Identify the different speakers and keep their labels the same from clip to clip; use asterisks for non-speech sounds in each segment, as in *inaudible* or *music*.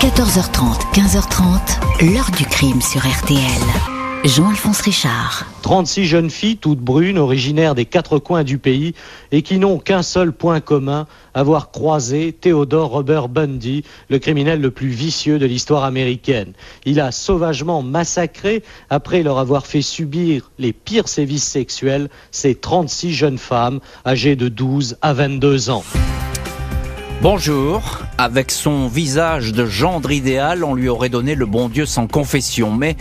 Speaker 1: 14h30, 15h30, l'heure du crime sur RTL. Jean-Alphonse Richard.
Speaker 2: 36 jeunes filles, toutes brunes, originaires des quatre coins du pays, et qui n'ont qu'un seul point commun, avoir croisé Theodore Robert Bundy, le criminel le plus vicieux de l'histoire américaine. Il a sauvagement massacré, après leur avoir fait subir les pires sévices sexuels, ces 36 jeunes femmes, âgées de 12 à 22 ans.
Speaker 3: Bonjour. Avec son visage de gendre idéal, on lui aurait donné le bon Dieu sans confession. Mais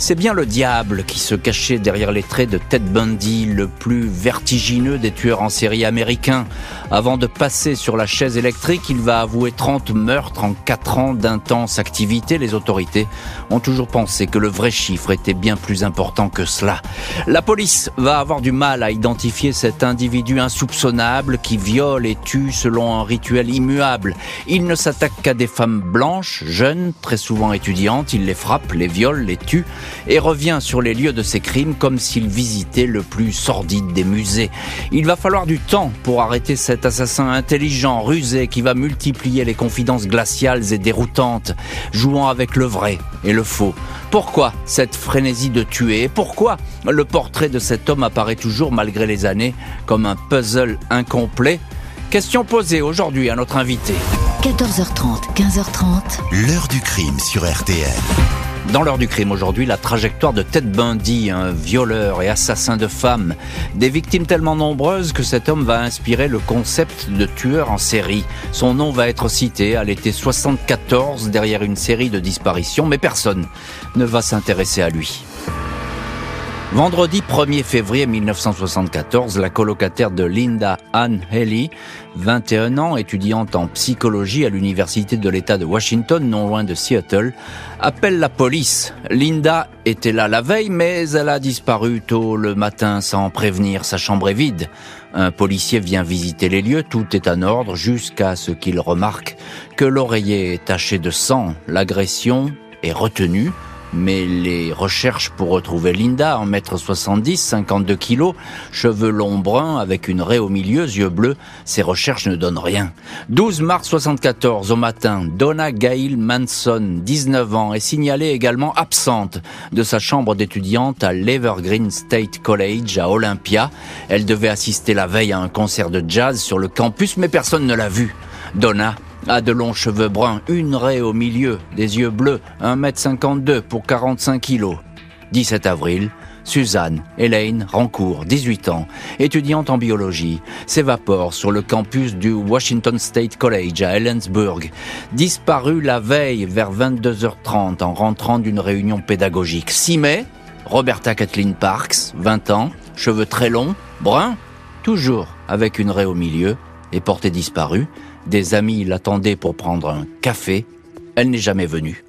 Speaker 3: c'est bien le diable qui se cachait derrière les traits de Ted Bundy, le plus vertigineux des tueurs en série américains. Avant de passer sur la chaise électrique, il va avouer 30 meurtres en 4 ans d'intense activité. Les autorités ont toujours pensé que le vrai chiffre était bien plus important que cela. La police va avoir du mal à identifier cet individu insoupçonnable qui viole et tue selon un rituel immuable. Il ne s'attaque qu'à des femmes blanches, jeunes, très souvent étudiantes. Il les frappe, les viole, les tue et revient sur les lieux de ses crimes comme s'il visitait le plus sordide des musées. Il va falloir du temps pour arrêter cet assassin intelligent, rusé, qui va multiplier les confidences glaciales et déroutantes, jouant avec le vrai et le faux. Pourquoi cette frénésie de tuer? Et pourquoi le portrait de cet homme apparaît toujours malgré les années comme un puzzle incomplet? Question posée aujourd'hui à notre invité.
Speaker 1: 14h30, 15h30.
Speaker 4: L'heure du crime sur RTL.
Speaker 3: Dans l'heure du crime aujourd'hui, la trajectoire de Ted Bundy, un violeur et assassin de femmes. Des victimes tellement nombreuses que cet homme va inspirer le concept de tueur en série. Son nom va être cité à l'été 74 derrière une série de disparitions, mais personne ne va s'intéresser à lui. Vendredi 1er février 1974, la colocataire de Linda Ann Haley, 21 ans, étudiante en psychologie à l'université de l'État de Washington, non loin de Seattle, appelle la police. Linda était là la veille, mais elle a disparu tôt le matin sans prévenir. Sa chambre est vide. Un policier vient visiter les lieux, tout est en ordre jusqu'à ce qu'il remarque que l'oreiller est taché de sang. L'agression est retenue mais les recherches pour retrouver Linda, en mètre 70, 52 kilos, cheveux longs bruns avec une raie au milieu, yeux bleus, ces recherches ne donnent rien. 12 mars 74 au matin, Donna Gail Manson, 19 ans, est signalée également absente de sa chambre d'étudiante à l'Evergreen State College à Olympia. Elle devait assister la veille à un concert de jazz sur le campus, mais personne ne l'a vue. Donna a de longs cheveux bruns, une raie au milieu, des yeux bleus, 1m52 pour 45 kilos. 17 avril, Suzanne Elaine Rancourt, 18 ans, étudiante en biologie, s'évapore sur le campus du Washington State College à Ellensburg, disparue la veille vers 22h30 en rentrant d'une réunion pédagogique. 6 mai, Roberta Kathleen Parks, 20 ans, cheveux très longs, bruns, toujours avec une raie au milieu, et portée disparue. Des amis l'attendaient pour prendre un café. Elle n'est jamais venue.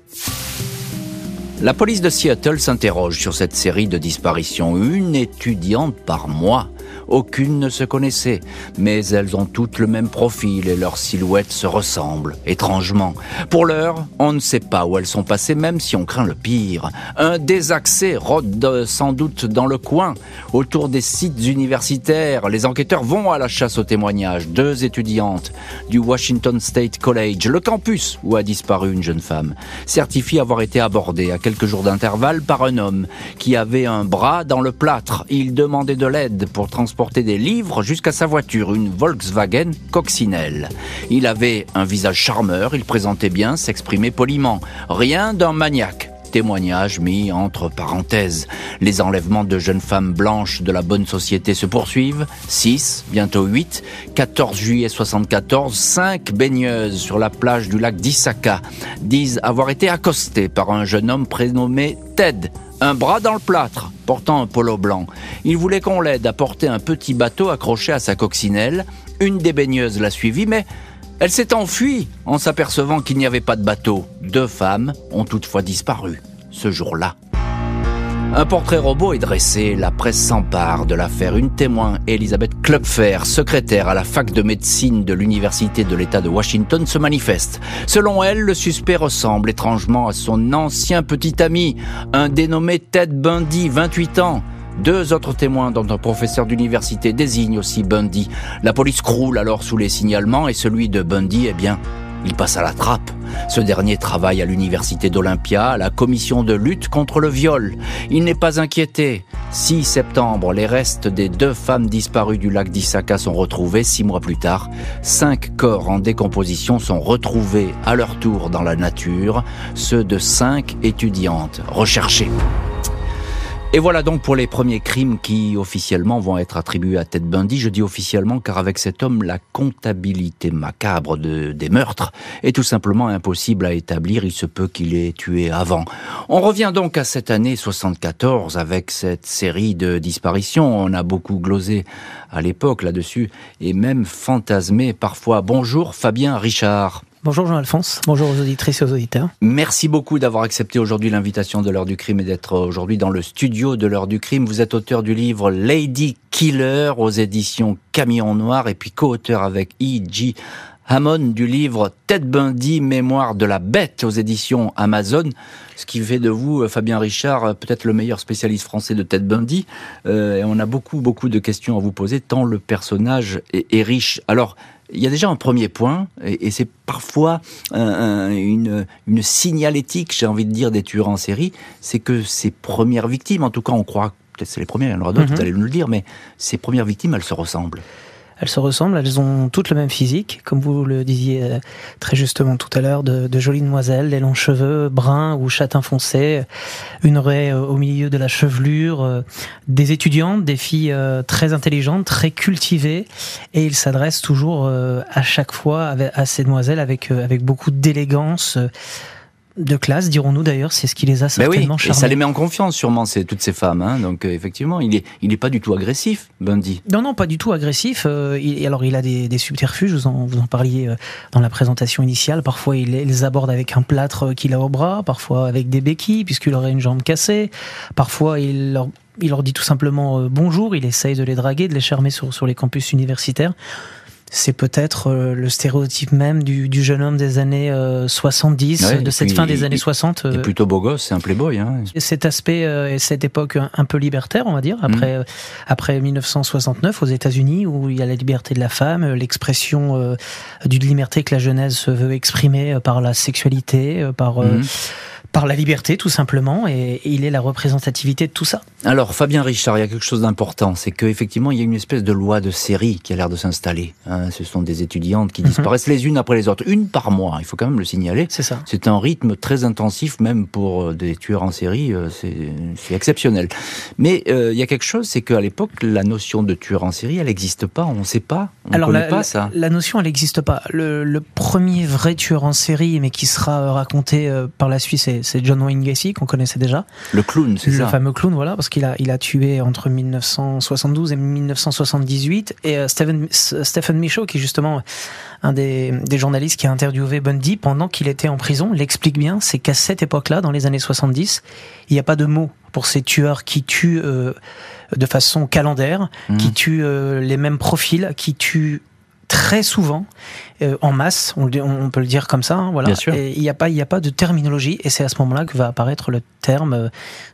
Speaker 3: La police de Seattle s'interroge sur cette série de disparitions. Une étudiante par mois. Aucune ne se connaissait, mais elles ont toutes le même profil et leurs silhouettes se ressemblent, étrangement. Pour l'heure, on ne sait pas où elles sont passées, même si on craint le pire. Un désaccès rôde sans doute dans le coin, autour des sites universitaires. Les enquêteurs vont à la chasse aux témoignages. Deux étudiantes du Washington State College, le campus où a disparu une jeune femme, certifient avoir été abordées à quelques jours d'intervalle par un homme qui avait un bras dans le plâtre. Il demandait de l'aide pour transporter des livres jusqu'à sa voiture, une Volkswagen coccinelle. Il avait un visage charmeur, il présentait bien, s'exprimait poliment. Rien d'un maniaque témoignage mis entre parenthèses. Les enlèvements de jeunes femmes blanches de la bonne société se poursuivent. 6, bientôt 8. 14 juillet 74, 5 baigneuses sur la plage du lac d'Issaka disent avoir été accostées par un jeune homme prénommé Ted, un bras dans le plâtre, portant un polo blanc. Il voulait qu'on l'aide à porter un petit bateau accroché à sa coccinelle. Une des baigneuses l'a suivi, mais elle s'est enfuie en s'apercevant qu'il n'y avait pas de bateau. Deux femmes ont toutefois disparu ce jour-là. Un portrait robot est dressé, la presse s'empare de l'affaire. Une témoin, Elisabeth Klupfer, secrétaire à la fac de médecine de l'Université de l'État de Washington, se manifeste. Selon elle, le suspect ressemble étrangement à son ancien petit ami, un dénommé Ted Bundy, 28 ans. Deux autres témoins, dont un professeur d'université, désignent aussi Bundy. La police croule alors sous les signalements et celui de Bundy, eh bien, il passe à la trappe. Ce dernier travaille à l'université d'Olympia, à la commission de lutte contre le viol. Il n'est pas inquiété. 6 septembre, les restes des deux femmes disparues du lac d'Isaka sont retrouvés. Six mois plus tard, cinq corps en décomposition sont retrouvés à leur tour dans la nature, ceux de cinq étudiantes recherchées. Et voilà donc pour les premiers crimes qui officiellement vont être attribués à Ted Bundy. Je dis officiellement car avec cet homme, la comptabilité macabre de, des meurtres est tout simplement impossible à établir. Il se peut qu'il ait tué avant. On revient donc à cette année 74 avec cette série de disparitions. On a beaucoup glosé à l'époque là-dessus et même fantasmé parfois. Bonjour Fabien Richard.
Speaker 4: Bonjour Jean-Alphonse, bonjour aux auditrices et aux auditeurs.
Speaker 3: Merci beaucoup d'avoir accepté aujourd'hui l'invitation de l'heure du crime et d'être aujourd'hui dans le studio de l'heure du crime. Vous êtes auteur du livre Lady Killer aux éditions Camion Noir et puis co-auteur avec E.G. Hammond du livre Ted Bundy, Mémoire de la bête aux éditions Amazon, ce qui fait de vous, Fabien Richard, peut-être le meilleur spécialiste français de Ted Bundy. Euh, et on a beaucoup, beaucoup de questions à vous poser, tant le personnage est, est riche. Alors, il y a déjà un premier point, et, et c'est parfois un, une, une signalétique, j'ai envie de dire, des tueurs en série, c'est que ces premières victimes, en tout cas on croit, peut-être c'est les premières, il y en aura d'autres, mm -hmm. vous allez nous le dire, mais ces premières victimes, elles se ressemblent.
Speaker 4: Elles se ressemblent, elles ont toutes le même physique, comme vous le disiez euh, très justement tout à l'heure, de, de, jolies demoiselles, des longs cheveux bruns ou châtain foncé, une raie euh, au milieu de la chevelure, euh, des étudiantes, des filles très intelligentes, très cultivées, et ils s'adressent toujours à chaque fois à ces demoiselles avec, avec beaucoup d'élégance de classe, dirons-nous d'ailleurs, c'est ce qui les a certainement
Speaker 3: oui, Et ça les met en confiance, sûrement, c'est toutes ces femmes. Hein. Donc euh, effectivement, il est, il est pas du tout agressif, Bundy.
Speaker 4: Non, non, pas du tout agressif. Euh, il, alors il a des, des subterfuges. Vous en, vous en parliez euh, dans la présentation initiale. Parfois, il, il les aborde avec un plâtre qu'il a au bras, parfois avec des béquilles puisqu'il aurait une jambe cassée. Parfois, il leur il leur dit tout simplement euh, bonjour, il essaye de les draguer, de les charmer sur, sur les campus universitaires c'est peut-être euh, le stéréotype même du, du, jeune homme des années euh, 70, ouais, de cette fin des années 60.
Speaker 3: Il est plutôt beau gosse, c'est un playboy. Hein.
Speaker 4: Cet aspect euh, et cette époque un, peu libertaire, on va dire, après, mmh. après 1969 aux États-Unis, où il y a la liberté de la femme, l'expression euh, d'une liberté que la jeunesse se veut exprimer par la sexualité, par... Mmh par la liberté tout simplement et, il est la représentativité de tout ça.
Speaker 3: Alors Fabien Richard, il y a quelque chose d'important, c'est qu'effectivement il y a une espèce de loi de série qui a l'air de s'installer. Hein, ce sont des étudiantes qui disparaissent mm -hmm. les unes après les autres, une par mois, il faut quand même le signaler.
Speaker 4: C'est ça.
Speaker 3: C'est un rythme très intensif même pour des tueurs en série, c'est exceptionnel. Mais euh, il y a quelque chose, c'est qu'à l'époque la notion de tueur en série, elle n'existe pas, on ne sait pas, on
Speaker 4: Alors,
Speaker 3: connaît
Speaker 4: la,
Speaker 3: pas ça.
Speaker 4: La notion, elle n'existe pas. Le, le, premier vrai tueur en série, mais qui sera raconté euh, par la suite, c'est c'est John Wayne Gacy qu'on connaissait déjà.
Speaker 3: Le clown, c'est ça.
Speaker 4: Le fameux clown, voilà, parce qu'il a, il a tué entre 1972 et 1978. Et euh, Stephen, Stephen Michaud, qui est justement un des, des journalistes qui a interviewé Bundy pendant qu'il était en prison, l'explique bien, c'est qu'à cette époque-là, dans les années 70, il n'y a pas de mots pour ces tueurs qui tuent euh, de façon calendaire, mmh. qui tuent euh, les mêmes profils, qui tuent très souvent euh, en masse, on, on, peut le dire comme ça. Hein, voilà.
Speaker 3: Bien sûr.
Speaker 4: Et il n'y a pas, il a pas de terminologie, et c'est à ce moment-là que va apparaître le terme euh,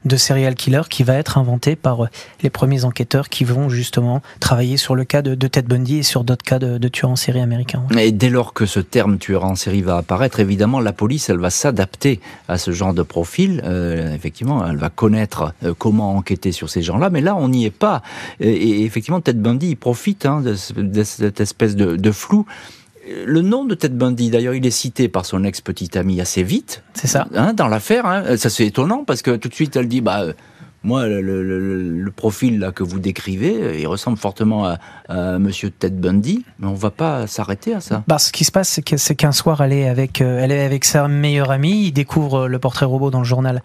Speaker 4: de serial killer qui va être inventé par euh, les premiers enquêteurs qui vont justement travailler sur le cas de, de Ted Bundy et sur d'autres cas de, de, tueurs en série américains.
Speaker 3: Et dès lors que ce terme tueur en série va apparaître, évidemment, la police, elle va s'adapter à ce genre de profil. Euh, effectivement, elle va connaître comment enquêter sur ces gens-là, mais là, on n'y est pas. Et, et, effectivement, Ted Bundy, il profite hein, de, de, cette espèce de, de flou le nom de Ted Bundy, d'ailleurs, il est cité par son ex-petite amie assez vite.
Speaker 4: C'est ça.
Speaker 3: Hein, dans l'affaire. Hein. Ça, c'est étonnant parce que tout de suite, elle dit, bah, moi, le, le, le, profil là que vous décrivez, il ressemble fortement à, à Monsieur Ted Bundy, mais on va pas s'arrêter à ça.
Speaker 4: Bah, ce qui se passe, c'est qu'un qu soir, elle est avec, euh, elle est avec sa meilleure amie. Il découvre le portrait robot dans le journal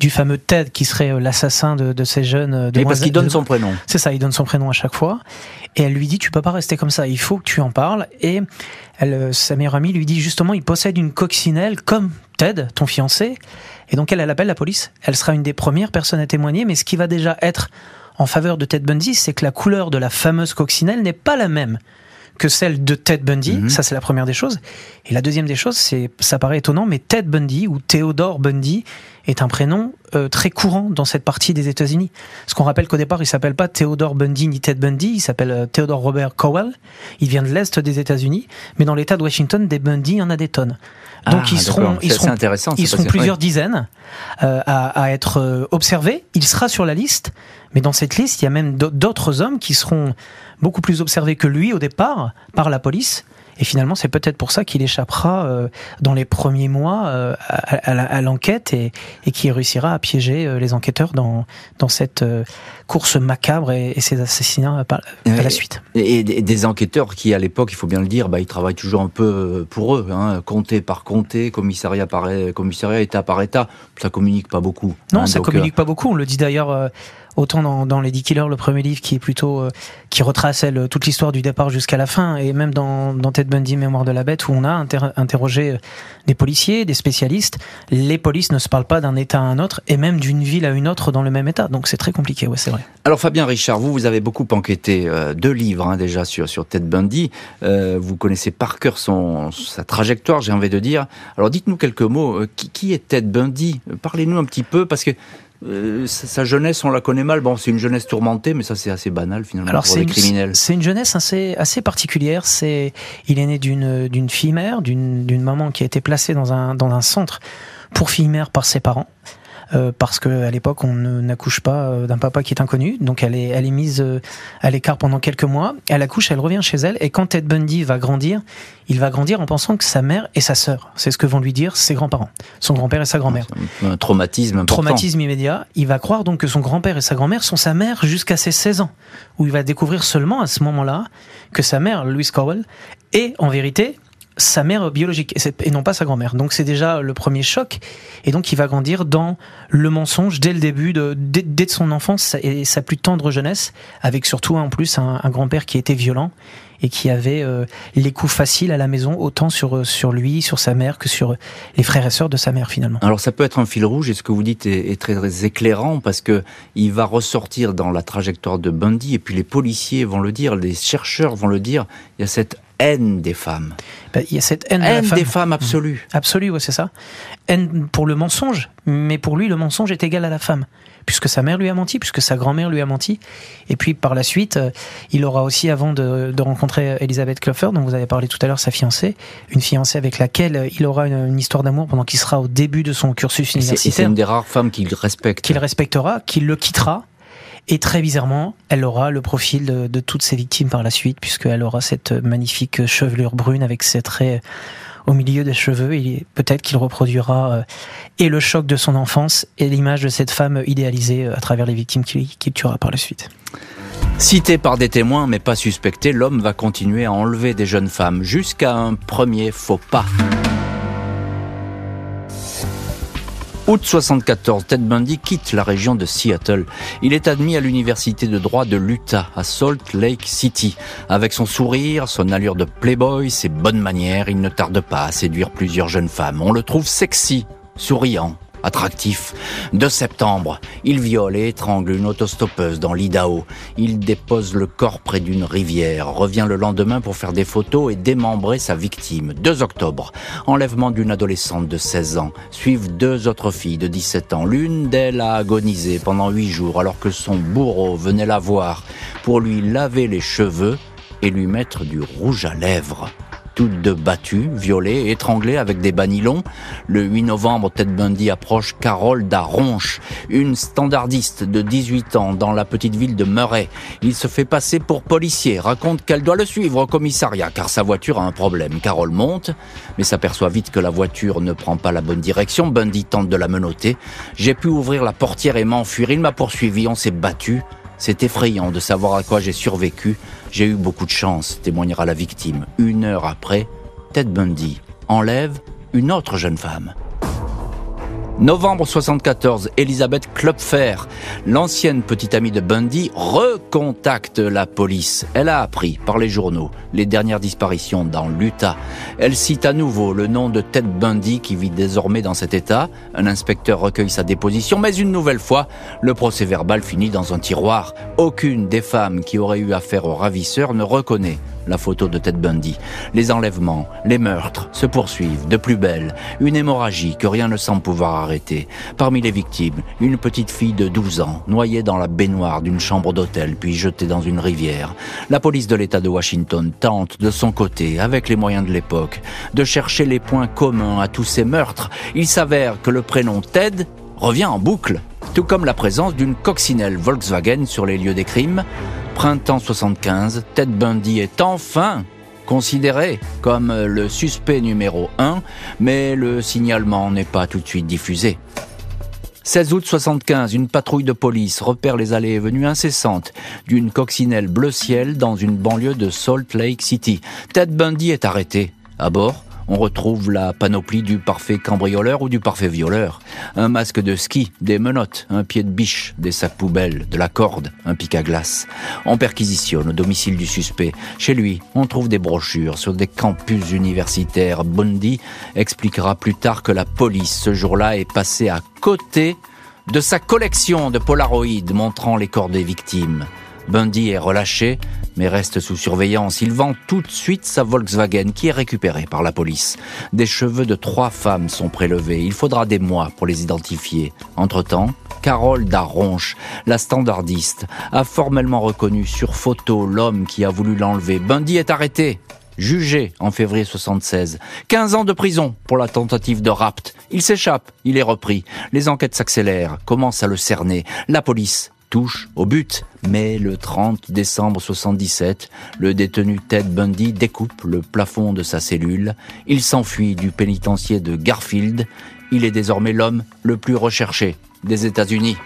Speaker 4: du fameux Ted qui serait l'assassin de, de, ces jeunes.
Speaker 3: De parce qu'il donne son prénom.
Speaker 4: C'est ça, il donne son prénom à chaque fois. Et elle lui dit, tu peux pas rester comme ça. Il faut que tu en parles. Et elle, sa meilleure amie lui dit justement, il possède une coccinelle comme Ted, ton fiancé. Et donc elle, elle appelle la police. Elle sera une des premières personnes à témoigner, mais ce qui va déjà être en faveur de Ted Bundy, c'est que la couleur de la fameuse coccinelle n'est pas la même que celle de Ted Bundy. Mm -hmm. Ça, c'est la première des choses. Et la deuxième des choses, c'est, ça paraît étonnant, mais Ted Bundy ou Theodore Bundy est un prénom euh, très courant dans cette partie des États-Unis. Parce qu'on rappelle qu'au départ, il s'appelle pas Theodore Bundy ni Ted Bundy, il s'appelle euh, Theodore Robert Cowell. Il vient de l'est des États-Unis, mais dans l'État de Washington, des Bundy, il y en a des tonnes. Donc
Speaker 3: Ah,
Speaker 4: ils seront, ils seront, ils seront plusieurs dizaines euh, à, à être observés. Il sera sur la liste, mais dans cette liste, il y a même d'au- d'autres hommes qui seront beaucoup plus observés que lui au départ par la police. Et finalement, c'est peut-être pour ça qu'il échappera euh, dans les premiers mois euh, à, à la- à l'enquête et, et qui réussira à piéger euh, les enquêteurs dans, dans cette course macabre et, et ces assassinats par- à
Speaker 3: Ouais.
Speaker 4: la suite.
Speaker 3: Et et des enquêteurs qui, à l'époque, il faut bien le dire, bah, ils travaillent toujours un peu pour eux, hein, comté par comté, commissariat par commissariat, état par état. Ça communique pas beaucoup.
Speaker 4: Non,
Speaker 3: hein,
Speaker 4: ça
Speaker 3: donc,
Speaker 4: communique pas beaucoup. On le dit d'ailleurs autant dans, dans Lady Killer, le premier livre qui est plutôt euh, qui retrace toute l'histoire du départ jusqu'à la fin, et même dans, Ted Bundy, Mémoire de la Bête, où on a inter- interrogé euh, des policiers, des spécialistes. Les polices ne se parlent pas d'un État à un autre, et même d'une ville à une autre dans le même État. Donc c'est très compliqué. Ouais, c'est vrai.
Speaker 3: Alors Fabien Richard, vous, vous avez beaucoup enquêté, euh, deux livres hein, déjà sur, sur Ted Bundy. Vous connaissez par cœur son, sa trajectoire, j'ai envie de dire. Alors dites-nous quelques mots. Qui est Ted Bundy? Parlez-nous un petit peu, parce que euh, sa, jeunesse, on la connaît mal. Bon, c'est une jeunesse tourmentée, mais ça c'est assez banal finalement
Speaker 4: Alors
Speaker 3: pour
Speaker 4: c'est
Speaker 3: les
Speaker 4: une,
Speaker 3: criminels.
Speaker 4: c'est une jeunesse assez, assez particulière. C'est, il est né d'une, d'une fille mère, d'une, d'une maman qui a été placée dans un, dans un centre pour filles mères par ses parents. Euh, parce que à l'époque on n'accouche pas euh, d'un papa qui est inconnu, donc elle est, elle est mise euh, à l'écart pendant quelques mois. Elle accouche, elle revient chez elle, et quand Ted Bundy va grandir, il va grandir en pensant que sa mère et sa sœur, c'est ce que vont lui dire ses grands-parents, son grand-père et sa grand-mère.
Speaker 3: C'est un, un traumatisme important.
Speaker 4: traumatisme immédiat, il va croire donc que son grand-père et sa grand-mère sont sa mère jusqu'à ses 16 ans, où il va découvrir seulement à ce moment-là que sa mère, Louise Cowell, est en vérité sa mère biologique et non pas sa grand-mère. Donc c'est déjà le premier choc et donc il va grandir dans le mensonge dès le début, de, dès, dès son enfance et sa plus tendre jeunesse, avec surtout en plus un, grand-père qui était violent et qui avait euh, les coups faciles à la maison, autant sur, euh, sur lui, sur sa mère, que sur les frères et sœurs de sa mère finalement.
Speaker 3: Alors ça peut être un fil rouge et ce que vous dites est, est très, très éclairant parce que il va ressortir dans la trajectoire de Bundy et puis les policiers vont le dire, les chercheurs vont le dire, il y a cette haine des femmes.
Speaker 4: Ben, Il y a cette haine, de la
Speaker 3: Haine
Speaker 4: femme.
Speaker 3: des femmes absolue.
Speaker 4: Absolue, ouais, c'est ça. Haine pour le mensonge, mais pour lui, le mensonge est égal à la femme. Puisque sa mère lui a menti, puisque sa grand-mère lui a menti. Et puis par la suite, euh, il aura aussi, avant de, de rencontrer Elisabeth Klopfer, dont vous avez parlé tout à l'heure, sa fiancée, une fiancée avec laquelle euh, il aura une, une histoire d'amour pendant qu'il sera au début de son cursus
Speaker 3: Et c'est-
Speaker 4: universitaire,
Speaker 3: une des rares femmes qu'il respecte.
Speaker 4: qu'il respectera, qu'il le quittera. Et très bizarrement, elle aura le profil de, toutes ses victimes par la suite, puisqu'elle aura cette magnifique chevelure brune avec ses traits au milieu des cheveux. Et peut-être qu'il reproduira euh, et le choc de son enfance et l'image de cette femme idéalisée euh, à travers les victimes qu'il tuera par la suite.
Speaker 3: Cité par des témoins mais pas suspecté, l'homme va continuer à enlever des jeunes femmes jusqu'à un premier faux pas. Août 74, Ted Bundy quitte la région de Seattle. Il est admis à l'université de droit de l'Utah, à Salt Lake City. Avec son sourire, son allure de playboy, ses bonnes manières, il ne tarde pas à séduire plusieurs jeunes femmes. On le trouve sexy, souriant, attractif. 2 septembre, il viole et étrangle une autostoppeuse dans l'Idaho. Il dépose le corps près d'une rivière, revient le lendemain pour faire des photos et démembrer sa victime. 2 octobre, enlèvement d'une adolescente de 16 ans. Suivent deux autres filles de 17 ans. L'une d'elles a agonisé pendant 8 jours alors que son bourreau venait la voir pour lui laver les cheveux et lui mettre du rouge à lèvres toutes deux battues, violées, étranglées avec des banilons. Le 8 novembre, Ted Bundy approche Carole Daronche, une standardiste de 18 ans dans la petite ville de Murray. Il se fait passer pour policier, raconte qu'elle doit le suivre au commissariat car sa voiture a un problème. Carole monte, mais s'aperçoit vite que la voiture ne prend pas la bonne direction. Bundy tente de la menotter. J'ai pu ouvrir la portière et m'enfuir. Il m'a poursuivi, on s'est battu. C'est effrayant de savoir à quoi j'ai survécu. J'ai eu beaucoup de chance, témoignera la victime. Une heure après, Ted Bundy enlève une autre jeune femme. Novembre 74, Elisabeth Klopfer, l'ancienne petite amie de Bundy, recontacte la police. Elle a appris par les journaux les dernières disparitions dans l'Utah. Elle cite à nouveau le nom de Ted Bundy qui vit désormais dans cet état. Un inspecteur recueille sa déposition, mais une nouvelle fois, le procès verbal finit dans un tiroir. Aucune des femmes qui auraient eu affaire au ravisseur ne reconnaît la photo de Ted Bundy. Les enlèvements, les meurtres se poursuivent de plus belle. Une hémorragie que rien ne semble pouvoir arrêter. Parmi les victimes, une petite fille de 12 ans, noyée dans la baignoire d'une chambre d'hôtel puis jetée dans une rivière. La police de l'État de Washington tente de son côté, avec les moyens de l'époque, de chercher les points communs à tous ces meurtres. Il s'avère que le prénom Ted revient en boucle, tout comme la présence d'une coccinelle Volkswagen sur les lieux des crimes. Printemps 75, Ted Bundy est enfin considéré comme le suspect numéro 1, mais le signalement n'est pas tout de suite diffusé. 16 août 75, une patrouille de police repère les allées et venues incessantes d'une coccinelle bleu ciel dans une banlieue de Salt Lake City. Ted Bundy est arrêté. À bord, on retrouve la panoplie du parfait cambrioleur ou du parfait violeur. Un masque de ski, des menottes, un pied de biche, des sacs poubelles, de la corde, un pic à glace. On perquisitionne au domicile du suspect. Chez lui, on trouve des brochures sur des campus universitaires. Bundy expliquera plus tard que la police, ce jour-là, est passée à côté de sa collection de polaroïdes montrant les corps des victimes. Bundy est relâché, mais reste sous surveillance. Il vend tout de suite sa Volkswagen qui est récupérée par la police. Des cheveux de trois femmes sont prélevés. Il faudra des mois pour les identifier. Entre-temps, Carole Darronche, la standardiste, a formellement reconnu sur photo l'homme qui a voulu l'enlever. Bundy est arrêté jugé en février 76. 15 ans de prison pour la tentative de rapt. Il s'échappe, il est repris. Les enquêtes s'accélèrent, commencent à le cerner. La police touche au but. Mais le 30 décembre 77, le détenu Ted Bundy découpe le plafond de sa cellule. Il s'enfuit du pénitencier de Garfield. Il est désormais l'homme le plus recherché des États-Unis.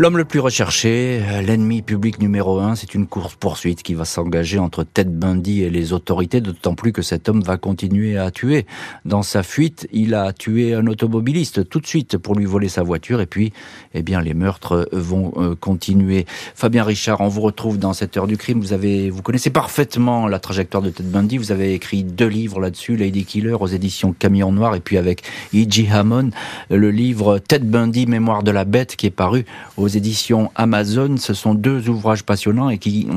Speaker 3: L'homme le plus recherché, euh, l'ennemi public numéro un, c'est une course-poursuite qui va s'engager entre Ted Bundy et les autorités, d'autant plus que cet homme va continuer à tuer. Dans sa fuite, il a tué un automobiliste tout de suite pour lui voler sa voiture et puis, eh bien, les meurtres vont euh, continuer. Fabien Richard, on vous retrouve dans cette heure du crime. Vous avez, vous connaissez parfaitement la trajectoire de Ted Bundy. Vous avez écrit deux livres là-dessus, Lady Killer aux éditions Camion Noir et puis avec E.G. Hammond, le livre Ted Bundy, Mémoire de la bête qui est paru aux éditions Amazon. Ce sont deux ouvrages passionnants et qui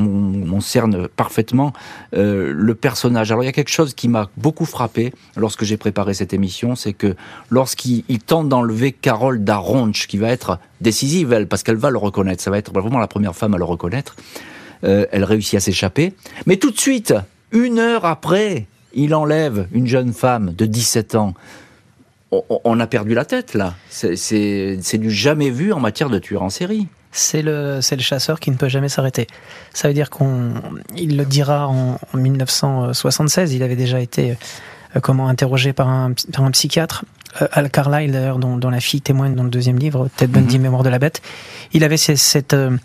Speaker 3: concernent parfaitement euh, le personnage. Alors il y a quelque chose qui m'a beaucoup frappé lorsque j'ai préparé cette émission, c'est que lorsqu'il tente d'enlever Carole Daronch, qui va être décisive, elle, parce qu'elle va le reconnaître, ça va être vraiment la première femme à le reconnaître, euh, elle réussit à s'échapper. Mais tout de suite, une heure après, il enlève une jeune femme de 17 ans on, a perdu la tête là. C'est du jamais vu en matière de tueur en série.
Speaker 4: C'est le, le chasseur qui ne peut jamais s'arrêter. Ça veut dire qu'on, il le dira en, 1976. Il avait déjà été euh, comment interrogé par un, par un psychiatre. Euh, Al Carlyle, d'ailleurs, dont, la fille témoigne dans le deuxième livre, Ted Bundy, mhm. Mémoire de la bête. Il avait cette, euh,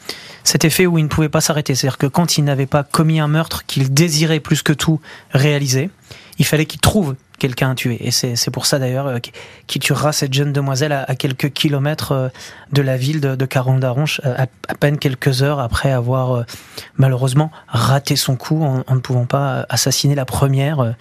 Speaker 4: cet effet où il ne pouvait pas s'arrêter. C'est-à-dire que quand il n'avait pas commis un meurtre qu'il désirait plus que tout réaliser, il fallait qu'il trouve quelqu'un à tuer. Et c'est pour ça d'ailleurs euh, qu'il tuera cette jeune demoiselle à, quelques kilomètres euh, de la ville de, de Carondaronche, à, à, peine quelques heures après avoir euh, malheureusement raté son coup en, ne pouvant pas assassiner la première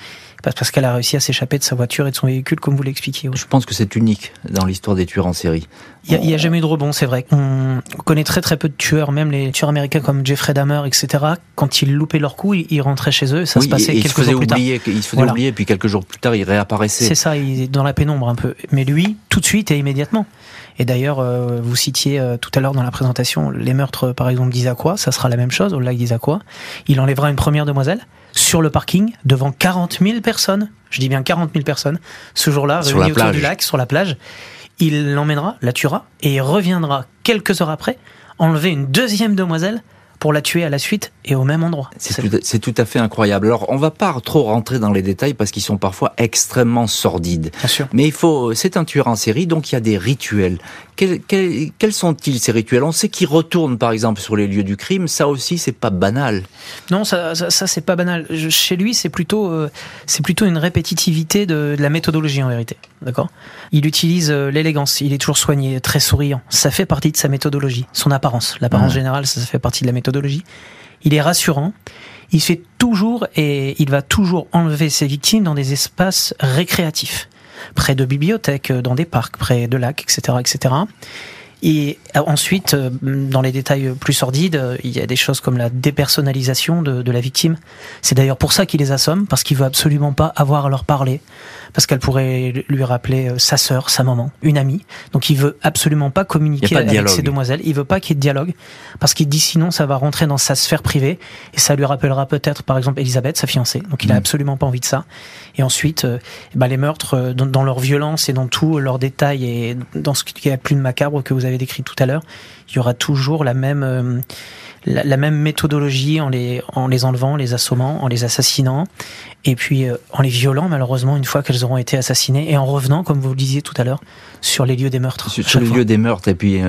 Speaker 4: parce qu'elle a réussi à s'échapper de sa voiture et de son véhicule, comme vous l'expliquiez.
Speaker 3: Je pense que c'est unique dans l'histoire des tueurs en série.
Speaker 4: Il n'y a, jamais eu de rebond, c'est vrai. On connaît très très peu de tueurs, même les tueurs américains comme Jeffrey Dahmer, etc. Quand ils loupaient leur coup, ils, rentraient chez eux et ça se passait quelques jours plus tard.
Speaker 3: Il se faisait oublier, puis quelques jours plus tard, il réapparaissait.
Speaker 4: C'est ça, il est dans la pénombre un peu. Mais lui, tout de suite et immédiatement. Et d'ailleurs, euh, vous citiez euh, tout à l'heure dans la présentation les meurtres, par exemple, d'Isaqua, ça sera la même chose au lac d'Isaqua. Il enlèvera une première demoiselle sur le parking devant 40 000 personnes. Je dis bien 40 000 personnes. Ce jour-là, réunis autour du lac, sur la plage. Il l'emmènera, la tuera et reviendra quelques heures après enlever une deuxième demoiselle pour la tuer à la suite et au même endroit.
Speaker 3: C'est tout, à fait incroyable. Alors, on va pas trop rentrer dans les détails parce qu'ils sont parfois extrêmement sordides.
Speaker 4: Bien sûr.
Speaker 3: Mais il faut, c'est un tueur en série, donc il y a des rituels. Quels, quels, sont-ils ces rituels On sait qu'ils retournent, par exemple, sur les lieux du crime. Ça aussi, c'est pas banal.
Speaker 4: Non, ça, ça, c'est pas banal. chez lui, c'est plutôt, euh, c'est plutôt une répétitivité de, de, la méthodologie en vérité. D'accord? Il utilise euh, l'élégance. Il est toujours soigné, très souriant. Ça fait partie de sa méthodologie, son apparence. L'apparence générale, ça fait partie de la méthodologie il est rassurant, il fait toujours et il va toujours enlever ses victimes dans des espaces récréatifs, près de bibliothèques, dans des parcs, près de lacs, etc., etc. Et ensuite, dans les détails plus sordides, il y a des choses comme la dépersonnalisation de, de la victime. C'est d'ailleurs pour ça qu'il les assomme, parce qu'il veut absolument pas avoir à leur parler, parce qu'elle pourrait lui rappeler sa sœur, sa maman, une amie. Donc il veut absolument pas communiquer avec ces demoiselles. Il veut pas qu'il y ait de dialogue, parce qu'il dit sinon ça va rentrer dans sa sphère privée et ça lui rappellera peut-être, par exemple, Elisabeth, sa fiancée. Donc il a mm. absolument pas envie de ça. Et ensuite, euh, bah, les meurtres, euh, dans, leur violence et dans tout leur détail et dans ce qui est plus de macabre que vous avez décrit tout à l'heure, il y aura toujours la même euh, la, même méthodologie en les en les enlevant, les assommant, en les assassinant, et puis en les violant malheureusement une fois qu'elles auront été assassinées et en revenant, comme vous le disiez tout à l'heure, sur les lieux des meurtres.
Speaker 3: Sur, les lieux des meurtres. Et puis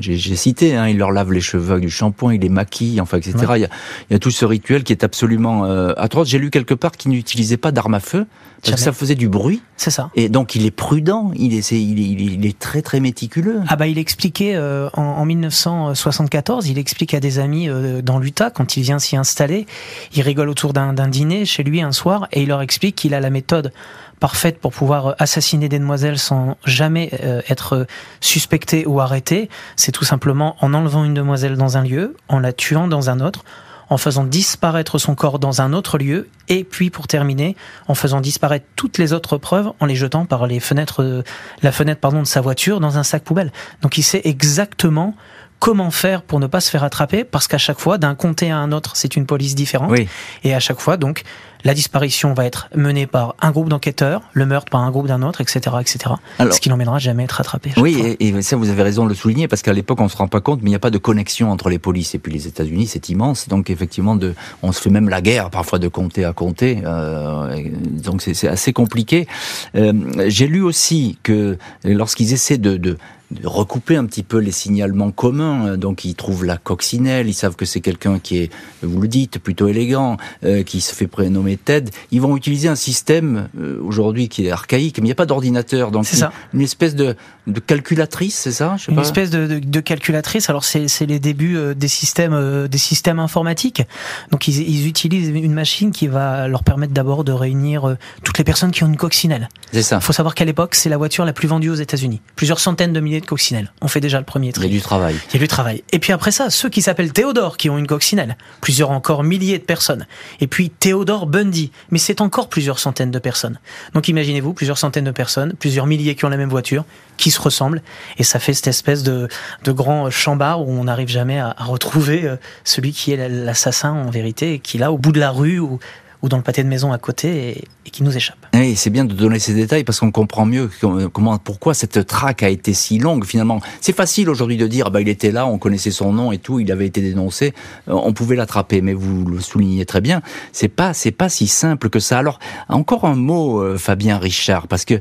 Speaker 3: j'ai cité, hein, il leur lave les cheveux avec du shampoing, il les maquille, enfin etc. Il, y a, il, y a, tout ce rituel qui est absolument atroce. J'ai lu quelque part qu'il n'utilisait pas d'armes à feu parce que ça faisait du bruit.
Speaker 4: C'est ça.
Speaker 3: Et donc il est prudent, il est, il est, il est très très méticuleux.
Speaker 4: Ah bah il expliquait euh, en, en, 1974, il explique à des euh, dans l'Utah quand il vient s'y installer, il rigole autour d'un dîner chez lui un soir et il leur explique qu'il a la méthode parfaite pour pouvoir assassiner des demoiselles sans jamais euh, être suspecté ou arrêté. C'est tout simplement en enlevant une demoiselle dans un lieu, en la tuant dans un autre, en faisant disparaître son corps dans un autre lieu, et puis pour terminer, en faisant disparaître toutes les autres preuves en les jetant par les fenêtres, euh, la fenêtre pardon de sa voiture dans un sac poubelle. Donc il sait exactement comment faire pour ne pas se faire attraper parce qu'à chaque fois d'un comté à un autre c'est une police différente et à chaque fois donc la disparition va être menée par un groupe d'enquêteurs, le meurtre par un groupe d'un autre, etc., etc. ce qui n'emmènera jamais à être rattrapé.
Speaker 3: Oui, et, ça vous avez raison de le souligner parce qu'à l'époque on se rend pas compte, mais il n'y a pas de connexion entre les polices et puis les États-Unis, c'est immense. Donc effectivement, de, on se fait même la guerre parfois de comté à comté. Euh, donc c'est assez compliqué. Euh, J'ai lu aussi que lorsqu'ils essaient de, de de recouper un petit peu les signalements communs. Donc ils trouvent la coccinelle, ils savent que c'est quelqu'un qui est, vous le dites, plutôt élégant, euh, qui se fait prénommer Ted. Ils vont utiliser un système euh, aujourd'hui qui est archaïque, mais il n'y a pas d'ordinateur. Donc c'est ça. Une espèce de, de calculatrice, c'est ça?
Speaker 4: Une espèce de, de, de, calculatrice. Alors c'est les débuts euh, des systèmes des systèmes informatiques. Donc ils, ils, utilisent une machine qui va leur permettre d'abord de réunir toutes les personnes qui ont une coccinelle.
Speaker 3: C'est ça.
Speaker 4: Il faut savoir qu'à l'époque c'est la voiture la plus vendue aux États-Unis. Plusieurs centaines de milliers de coccinelle. On fait déjà le premier tri.
Speaker 3: Il y a du travail.
Speaker 4: Il y a du travail. Et puis après ça, ceux qui s'appellent Théodore, qui ont une coccinelle. Plusieurs encore milliers de personnes. Et puis Théodore Bundy. Mais c'est encore plusieurs centaines de personnes. Donc imaginez-vous, plusieurs centaines de personnes, plusieurs milliers qui ont la même voiture, qui se ressemblent. Et ça fait cette espèce de, de grand chambard où on n'arrive jamais à, retrouver euh, celui qui est l'assassin en vérité, et qui là, au bout de la rue, ou ou dans le pâté de maison à côté et, qui nous échappe.
Speaker 3: Oui, c'est bien de donner ces détails parce qu'on comprend mieux comment, pourquoi cette traque a été si longue finalement. C'est facile aujourd'hui de dire, bah, il était là, on connaissait son nom et tout, il avait été dénoncé, euh, on pouvait l'attraper. Mais vous le soulignez très bien, c'est pas, c'est pas si simple que ça. Alors, encore un mot, euh, Fabien Richard, parce que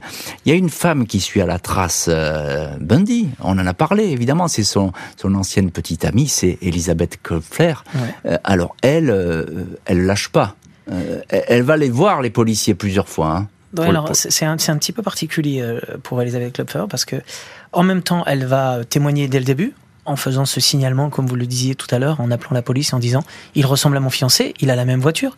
Speaker 3: il y a une femme qui suit à la trace euh, Bundy. On en a parlé, évidemment. C'est son, son ancienne petite amie, c'est Elisabeth Kopfler. alors, elle, elle lâche pas. Euh, elle va les voir, les policiers, plusieurs fois. Hein,
Speaker 4: alors c'est un, un, petit peu particulier euh, pour Elisabeth Klopfer parce que en même temps, elle va témoigner dès le début en faisant ce signalement, comme vous le disiez tout à l'heure, en appelant la police en disant il ressemble à mon fiancé, il a la même voiture.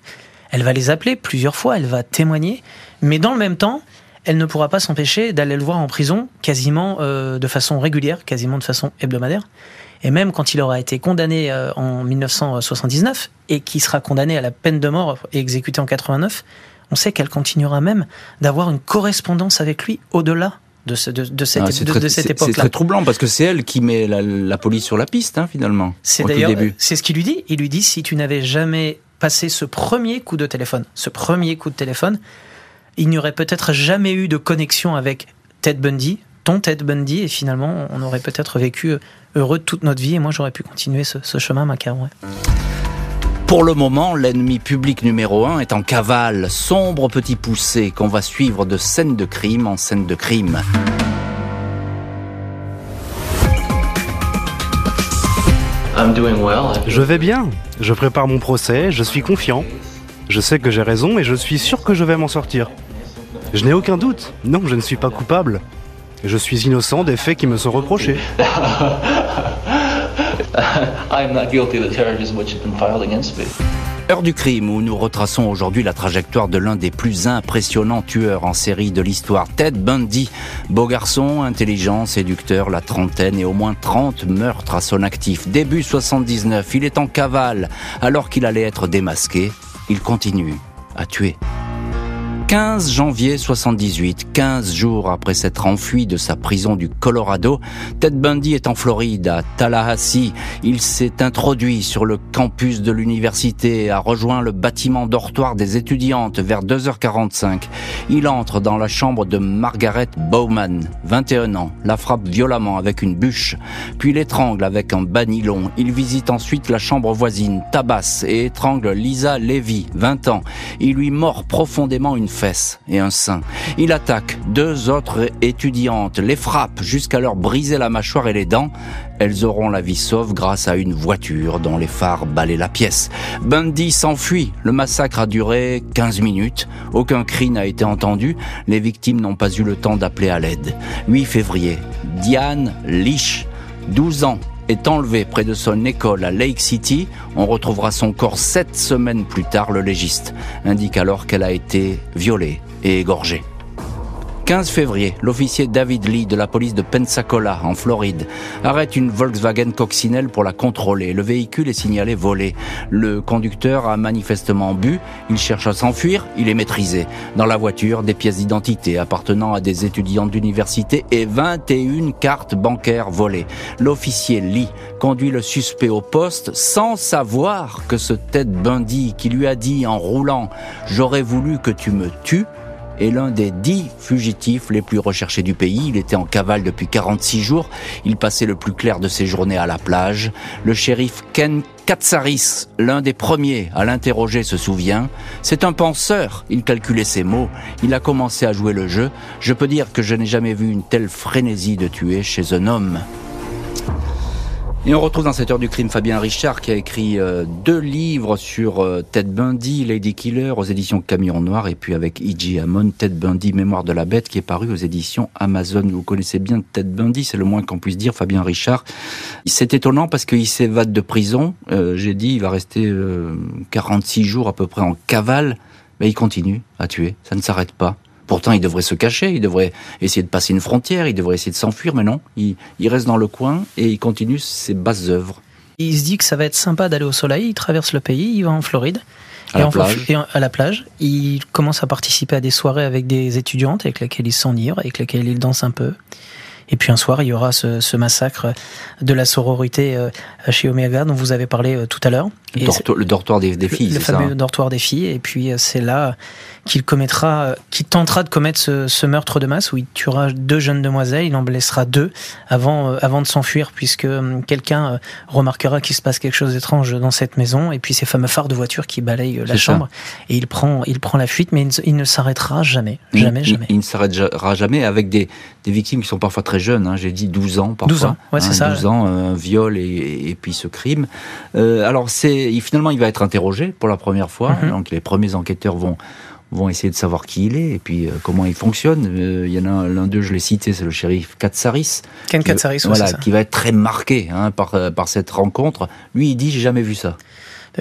Speaker 4: Elle va les appeler plusieurs fois, elle va témoigner, mais dans le même temps, elle ne pourra pas s'empêcher d'aller le voir en prison quasiment euh, de façon régulière, quasiment de façon hebdomadaire. Et même quand il aura été condamné euh, en 1979 et qui sera condamné à la peine de mort et exécuté en 89, on sait qu'elle continuera même d'avoir une correspondance avec lui au-delà de, ce, de, de, cette, ah, de, cette époque-là.
Speaker 3: C'est très troublant parce que c'est elle qui met la, police sur la piste, hein, finalement.
Speaker 4: C'est d'ailleurs, c'est ce qu'il lui dit. Il lui dit si tu n'avais jamais passé ce premier coup de téléphone, ce premier coup de téléphone, il n'y aurait peut-être jamais eu de connexion avec Ted Bundy, ton Ted Bundy, et finalement, on aurait peut-être vécu heureux de toute notre vie, et moi, j'aurais pu continuer ce, chemin macabre.
Speaker 3: Pour le moment, l'ennemi public numéro un est en cavale, sombre petit poussé qu'on va suivre de scène de crime en scène de crime.
Speaker 5: Je vais bien, je prépare mon procès, je suis confiant. Je sais que j'ai raison et je suis sûr que je vais m'en sortir. Je n'ai aucun doute, non, je ne suis pas coupable. Je suis innocent des faits qui me sont reprochés.
Speaker 3: Heure du crime où nous retraçons aujourd'hui la trajectoire de l'un des plus impressionnants tueurs en série de l'histoire, Ted Bundy. Beau garçon, intelligent, séducteur, la trentaine et au moins 30 meurtres à son actif. Début 79, il est en cavale alors qu'il allait être démasqué. Il continue à tuer. 15 janvier 78, 15 jours après s'être enfui de sa prison du Colorado, Ted Bundy est en Floride, à Tallahassee. Il s'est introduit sur le campus de l'université, a rejoint le bâtiment dortoir des étudiantes vers 2h45. Il entre dans la chambre de Margaret Bowman, 21 ans, la frappe violemment avec une bûche, puis l'étrangle avec un banilon. Il visite ensuite la chambre voisine, tabasse et étrangle Lisa Levy, 20 ans. Il lui mord profondément une et un sein. Il attaque deux autres étudiantes, les frappe jusqu'à leur briser la mâchoire et les dents. Elles auront la vie sauve grâce à une voiture dont les phares balaient la pièce. Bundy s'enfuit. Le massacre a duré 15 minutes. Aucun cri n'a été entendu. Les victimes n'ont pas eu le temps d'appeler à l'aide. 8 février. Diane Lich, 12 ans, est enlevée près de son école à Lake City. On retrouvera son corps sept semaines plus tard. Le légiste indique alors qu'elle a été violée et égorgée. 15 février, l'officier David Lee de la police de Pensacola, en Floride, arrête une Volkswagen coccinelle pour la contrôler. Le véhicule est signalé volé. Le conducteur a manifestement bu, il cherche à s'enfuir, il est maîtrisé. Dans la voiture, des pièces d'identité appartenant à des étudiants d'université et 21 cartes bancaires volées. L'officier Lee conduit le suspect au poste sans savoir que ce tête Bundy qui lui a dit en roulant « J'aurais voulu que tu me tues » est l'un des dix fugitifs les plus recherchés du pays. Il était en cavale depuis 46 jours. Il passait le plus clair de ses journées à la plage. Le shérif Ken Katsaris, l'un des premiers à l'interroger, se souvient. C'est un penseur. Il calculait ses mots. Il a commencé à jouer le jeu. Je peux dire que je n'ai jamais vu une telle frénésie de tuer chez un homme. Et on retrouve dans cette heure du crime Fabien Richard qui a écrit euh, deux livres sur euh, Ted Bundy, Lady Killer aux éditions Camion Noir et puis avec E.G. Hammond, Ted Bundy, Mémoire de la Bête qui est paru aux éditions Amazon. Vous connaissez bien Ted Bundy, c'est le moins qu'on puisse dire, Fabien Richard. C'est étonnant parce qu'il s'évade de prison. Euh, j'ai dit, il va rester 46 jours à peu près en cavale, mais il continue à tuer. Ça ne s'arrête pas. Pourtant, il devrait se cacher, il devrait essayer de passer une frontière, il devrait essayer de s'enfuir, mais non, il, reste dans le coin et il continue ses basses œuvres.
Speaker 4: Il se dit que ça va être sympa d'aller au soleil, il traverse le pays, il va en Floride.
Speaker 3: À, la, plage.
Speaker 4: et à la plage. Il commence à participer à des soirées avec des étudiantes avec lesquelles il s'enivre, avec lesquelles il danse un peu. Et puis un soir, il y aura ce, massacre de la sororité euh, chez Omega dont vous avez parlé euh, tout à l'heure.
Speaker 3: Le, dortoir, des, filles,
Speaker 4: Le, le fameux dortoir des filles. Et puis euh, c'est là qu'il commettra, qu'il tentera de commettre ce, meurtre de masse où il tuera deux jeunes demoiselles, il en blessera deux avant, euh, avant de s'enfuir puisque euh, quelqu'un euh, remarquera qu'il se passe quelque chose d'étrange dans cette maison et puis ces fameux phares de voiture qui balayent la chambre et il prend, il prend la fuite mais il ne, s'arrêtera jamais, jamais, jamais.
Speaker 3: Il, ne s'arrêtera jamais avec des, des, victimes qui sont parfois très jeunes, hein, j'ai dit 12 ans parfois.
Speaker 4: 12 ans, ouais, c'est
Speaker 3: hein, ça. 12 ans, un viol et, puis ce crime. alors c'est, finalement il va être interrogé pour la première fois, mm-hmm. donc les premiers enquêteurs vont vont essayer de savoir qui il est et puis euh, comment il fonctionne. Euh, il y en a l'un d'eux, je l'ai cité, c'est le shérif Katsaris.
Speaker 4: Ken Katsaris,
Speaker 3: voilà, qui va être très marqué hein, par, euh, par cette rencontre. Lui, il dit, j'ai jamais vu ça.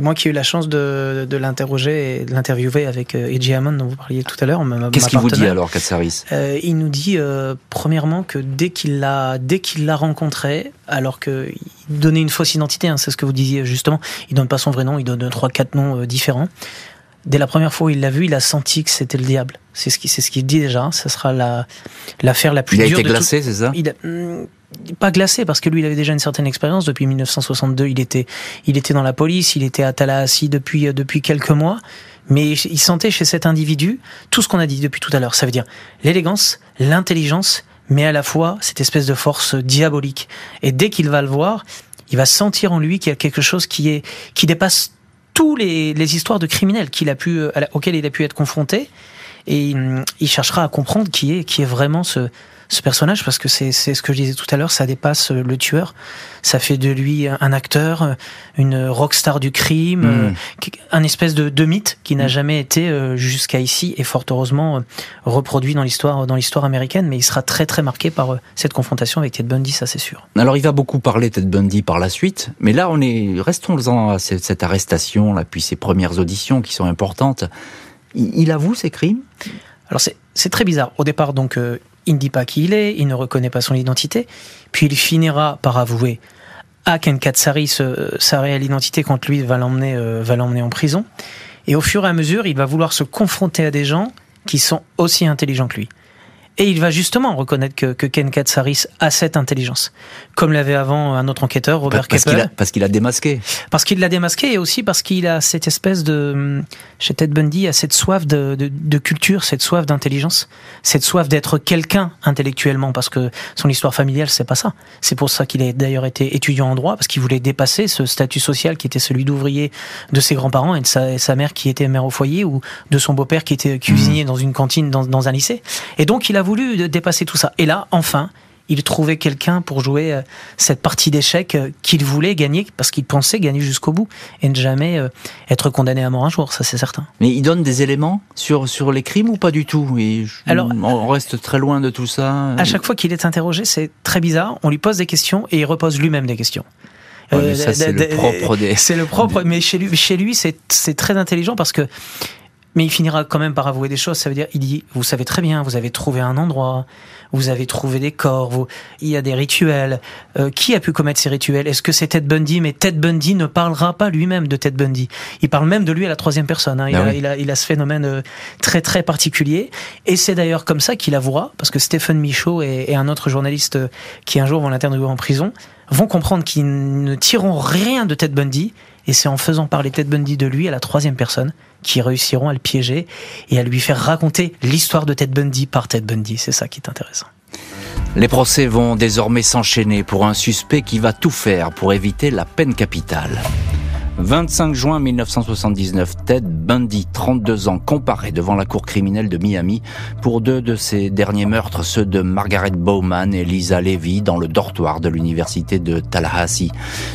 Speaker 4: moi qui ai eu la chance de, de l'interroger et de l'interviewer avec Edgy Hammond dont vous parliez tout à l'heure.
Speaker 3: Qu'est-ce qu'il vous dit alors, Katsaris?
Speaker 4: Il nous dit premièrement que dès qu'il l'a dès qu'il l'a rencontré, alors qu'il donnait une fausse identité, hein, c'est ce que vous disiez justement, il donne pas son vrai nom, il donne trois quatre noms différents dès la première fois où il l'a vu, il a senti que c'était le diable. C'est ce qu'il ce qu'il dit déjà. Ce sera la l'affaire la plus dure.
Speaker 3: Il a été glacé, c'est ça?
Speaker 4: Il hmm, Pas glacé parce que lui, il avait déjà une certaine expérience. Depuis 1962, il était il était dans la police, il était à Tallahassee depuis euh, depuis quelques mois. Mais il sentait chez cet individu tout ce qu'on a dit depuis tout à l'heure. Ça veut dire l'élégance, l'intelligence, mais à la fois cette espèce de force diabolique. Et dès qu'il va le voir, il va sentir en lui qu'il y a quelque chose qui est qui dépasse tous les, histoires de criminels qu'il a pu, euh, auxquelles il a pu être confronté. et hum, il cherchera à comprendre qui est, qui est vraiment ce, ce personnage parce que c'est ce que je disais tout à l'heure, ça dépasse le tueur, ça fait de lui un acteur, une rockstar du crime, mm. un espèce de, de mythe qui n'a mm. jamais été euh, jusqu'à ici et fort heureusement euh, reproduit dans l'histoire dans l'histoire américaine, mais il sera très très marqué par euh, cette confrontation avec Ted Bundy, ça c'est sûr.
Speaker 3: Alors il va beaucoup parler Ted Bundy par la suite, mais là on est restons dans cette arrestation là puis ces premières auditions qui sont importantes. Il, il avoue ses crimes?
Speaker 4: Alors c'est très bizarre. Au départ, donc, il ne dit pas qui il est, il ne reconnaît pas son identité, puis il finira par avouer à Ken Katsari sa réelle identité quand lui va l'emmener euh, va l'emmener en prison. Et au fur et à mesure, il va vouloir se confronter à des gens qui sont aussi intelligents que lui. Et il va justement reconnaître que, que Ken Katsaris a cette intelligence. Comme l'avait avant un autre enquêteur, Robert
Speaker 3: parce parce qu'il a démasqué.
Speaker 4: Parce qu'il l'a démasqué et aussi parce qu'il a cette espèce de, chez Ted Bundy, a cette soif de, de, de culture, cette soif d'intelligence, cette soif d'être quelqu'un intellectuellement parce que son histoire familiale, c'est pas ça. C'est pour ça qu'il a d'ailleurs été étudiant en droit parce qu'il voulait dépasser ce statut social qui était celui d'ouvrier de ses grands-parents et de sa, sa, mère qui était mère au foyer ou de son beau-père qui était cuisinier mmh. dans une cantine dans, dans un lycée. Et donc il a voulu dépasser tout ça. Et là, enfin, il trouvait quelqu'un pour jouer euh, cette partie d'échecs euh, qu'il voulait gagner parce qu'il pensait gagner jusqu'au bout et ne jamais euh, être condamné à mort un jour, ça c'est certain.
Speaker 3: Mais il donne des éléments sur, sur les crimes ou pas du tout? Et Alors, On reste très loin de tout ça.
Speaker 4: À chaque fois qu'il est interrogé, c'est très bizarre, on lui pose des questions et il repose lui-même des questions.
Speaker 3: c'est le propre des...
Speaker 4: C'est le propre, mais chez lui, chez lui c'est très intelligent parce que mais il finira quand même par avouer des choses. Ça veut dire, il dit, vous savez très bien, vous avez trouvé un endroit, vous avez trouvé des corps, vous, il y a des rituels. Euh, qui a pu commettre ces rituels? Est-ce que c'est Ted Bundy? Mais Ted Bundy ne parlera pas lui-même de Ted Bundy. Il parle même de lui à la troisième personne. Hein. Il, ah a, il, a, il, a, ce phénomène euh, très très particulier. Et c'est d'ailleurs comme ça qu'il avouera, parce que Stephen Michaud et, et un autre journaliste euh, qui un jour vont l'interviewer en prison vont comprendre qu'ils ne tireront rien de Ted Bundy. Et c'est en faisant parler Ted Bundy de lui à la troisième personne qui réussiront à le piéger et à lui faire raconter l'histoire de Ted Bundy par Ted Bundy. C'est ça qui est intéressant.
Speaker 3: Les procès vont désormais s'enchaîner pour un suspect qui va tout faire pour éviter la peine capitale. 25 juin 1979, Ted Bundy, 32 ans, comparé devant la cour criminelle de Miami pour deux de ses derniers meurtres, ceux de Margaret Bowman et Lisa Levy dans le dortoir de l'université de Tallahassee.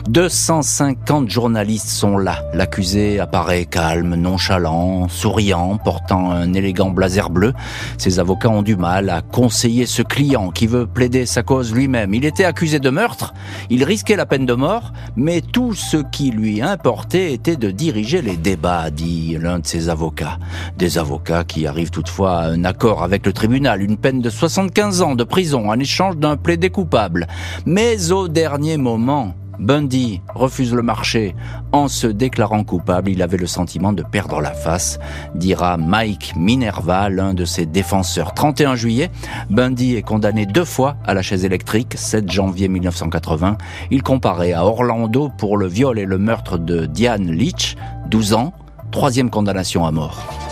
Speaker 3: 250 journalistes sont là. L'accusé apparaît calme, nonchalant, souriant, portant un élégant blazer bleu. Ses avocats ont du mal à conseiller ce client qui veut plaider sa cause lui-même. Il était accusé de meurtre, il risquait la peine de mort, mais tout ce qui lui importe était de diriger les débats, dit l'un de ses avocats. Des avocats qui arrivent toutefois à un accord avec le tribunal, une peine de 75 ans de prison en échange d'un plaidé coupable. Mais au dernier moment, Bundy refuse le marché. En se déclarant coupable, il avait le sentiment de perdre la face, dira Mike Minerva, l'un de ses défenseurs. 31 juillet, Bundy est condamné deux fois à la chaise électrique, 7 janvier 1980. Il comparait à Orlando pour le viol et le meurtre de Diane Leach, 12 ans, troisième condamnation à mort.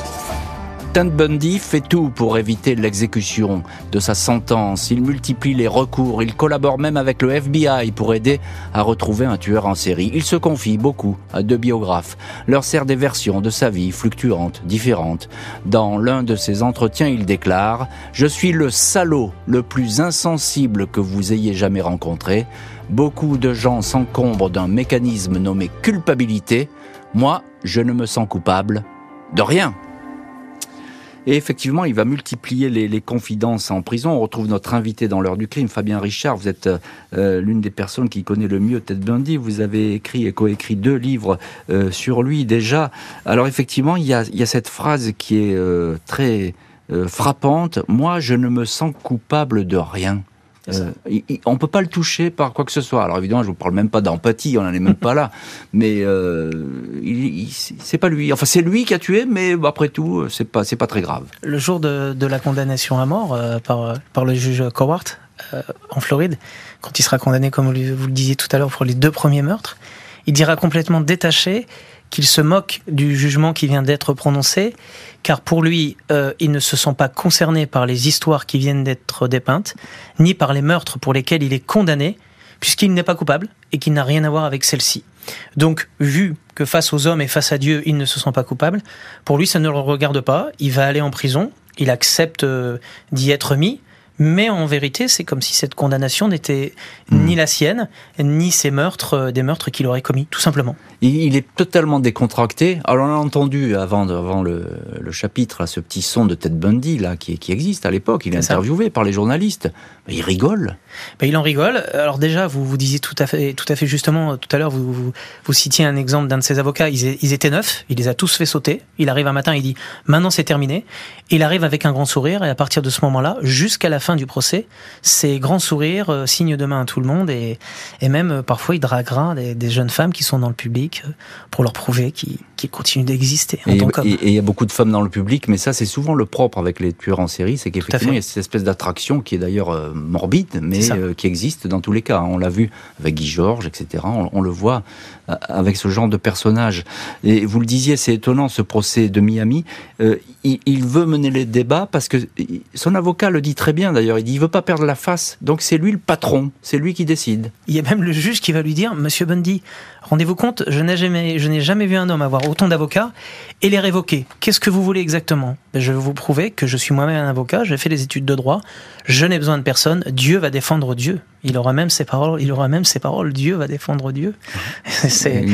Speaker 3: Ted Bundy fait tout pour éviter l'exécution de sa sentence. Il multiplie les recours. Il collabore même avec le FBI pour aider à retrouver un tueur en série. Il se confie beaucoup à deux biographes. Leur sert des versions de sa vie fluctuantes, différentes. Dans l'un de ses entretiens, il déclare Je suis le salaud le plus insensible que vous ayez jamais rencontré. Beaucoup de gens s'encombrent d'un mécanisme nommé culpabilité. Moi, je ne me sens coupable de rien. Et effectivement, il va multiplier les, confidences en prison. On retrouve notre invité dans l'heure du crime, Fabien Richard. Vous êtes euh, l'une des personnes qui connaît le mieux Ted Bundy. Vous avez écrit et coécrit deux livres euh, sur lui déjà. Alors effectivement, il y a, cette phrase qui est euh, très euh, frappante. Moi, je ne me sens coupable de rien. Euh, on peut pas le toucher par quoi que ce soit. Alors évidemment, je vous parle même pas d'empathie, on n'en est même *laughs* pas là. Mais euh, c'est pas lui. Enfin, c'est lui qui a tué, mais après tout, c'est pas c'est pas très grave.
Speaker 4: Le jour de, de la condamnation à mort euh, par par le juge Cowart euh, en Floride, quand il sera condamné, comme vous le disiez tout à l'heure, pour les deux premiers meurtres, il dira complètement détaché qu'il se moque du jugement qui vient d'être prononcé, car pour lui, euh, il ne se sent pas concerné par les histoires qui viennent d'être dépeintes, ni par les meurtres pour lesquels il est condamné, puisqu'il n'est pas coupable et qu'il n'a rien à voir avec celle-ci. Donc, vu que face aux hommes et face à Dieu, il ne se sent pas coupable, pour lui, ça ne le regarde pas, il va aller en prison, il accepte euh, d'y être mis, mais en vérité, c'est comme si cette condamnation n'était
Speaker 3: Hmm.
Speaker 4: ni la sienne, ni ses meurtres, euh, des meurtres qu'il aurait commis, tout simplement.
Speaker 3: Il, il est totalement décontracté. Alors on a entendu avant, avant le, le chapitre là, ce petit son de Ted Bundy là qui, qui existe à l'époque. Il est
Speaker 4: ça.
Speaker 3: interviewé par les journalistes. Mais il rigole.
Speaker 4: Ben, il en rigole. Alors déjà, vous vous disiez tout à fait, tout à fait justement euh, tout à l'heure, vous, vous, vous citiez un exemple d'un de ses avocats. Ils, étaient neufs, il les a tous fait sauter. Il arrive un matin, il dit maintenant c'est terminé. Il arrive avec un grand sourire et à partir de ce moment-là, jusqu'à la fin du procès, ces grands sourires euh, signent de main à tout le monde et, et même euh, parfois il draguera des, des jeunes femmes qui sont dans le public euh, pour leur prouver qu'ils continuent d'exister en
Speaker 3: Et
Speaker 4: tant qu'hommes.
Speaker 3: et- et il y a beaucoup de femmes dans le public, mais ça c'est souvent le propre avec les tueurs en série, c'est qu'effectivement il y a cette espèce d'attraction qui est d'ailleurs euh, morbide, mais euh, qui existe dans tous les cas. On l'a vu avec Guy Georges, etc. On, on le voit avec ce genre de personnage. Et vous le disiez, c'est étonnant ce procès de Miami. Euh, il, veut mener les débats parce que son avocat le dit très bien d'ailleurs. Il dit il veut pas perdre la face, donc c'est lui le patron, c'est lui qui décide.
Speaker 4: Il y a même le juge qui va lui dire, Monsieur Bundy, rendez-vous compte, je n'ai jamais, je n'ai jamais vu un homme avoir autant d'avocats et les révoquer. Qu'est-ce que vous voulez exactement? Ben, Je vais vous prouver que je suis moi-même un avocat, j'ai fait des études de droit, je n'ai besoin de personne. Dieu va défendre Dieu. Il aura même ses paroles. Il aura même ses paroles. Dieu va défendre Dieu. *laughs* C'est,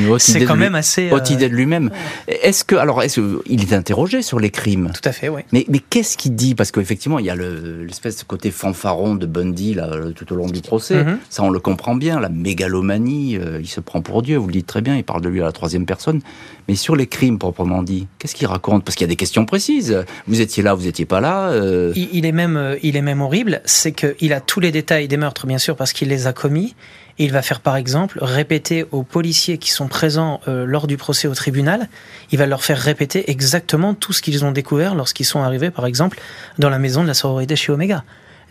Speaker 4: quand même assez.
Speaker 3: Haute
Speaker 4: euh,
Speaker 3: idée de lui-même. Est-ce que alors est-ce il est interrogé sur les crimes?
Speaker 4: Tout à fait, oui.
Speaker 3: Mais, mais qu'est-ce qu'il dit? Parce qu'effectivement, il y a le- l'espèce de côté fanfaron de Bundy là, tout au long du procès.
Speaker 4: Mhm.
Speaker 3: Ça, on le comprend bien. La mégalomanie, euh, il se prend pour Dieu, vous le dites très bien, il parle de lui à la troisième personne. Mais sur les crimes proprement dit, qu'est-ce qu'il raconte? Parce qu'il y a des questions précises. Vous étiez là, vous étiez pas là. euh,
Speaker 4: Il, il est même, il est même horrible, c'est qu'il a tous les détails des meurtres, bien sûr, parce qu'il les a commis. Il va faire, par exemple, répéter aux policiers qui sont présents euh, lors du procès au tribunal, il va leur faire répéter exactement tout ce qu'ils ont découvert lorsqu'ils sont arrivés, par exemple, dans la maison de la sororité chez Omega.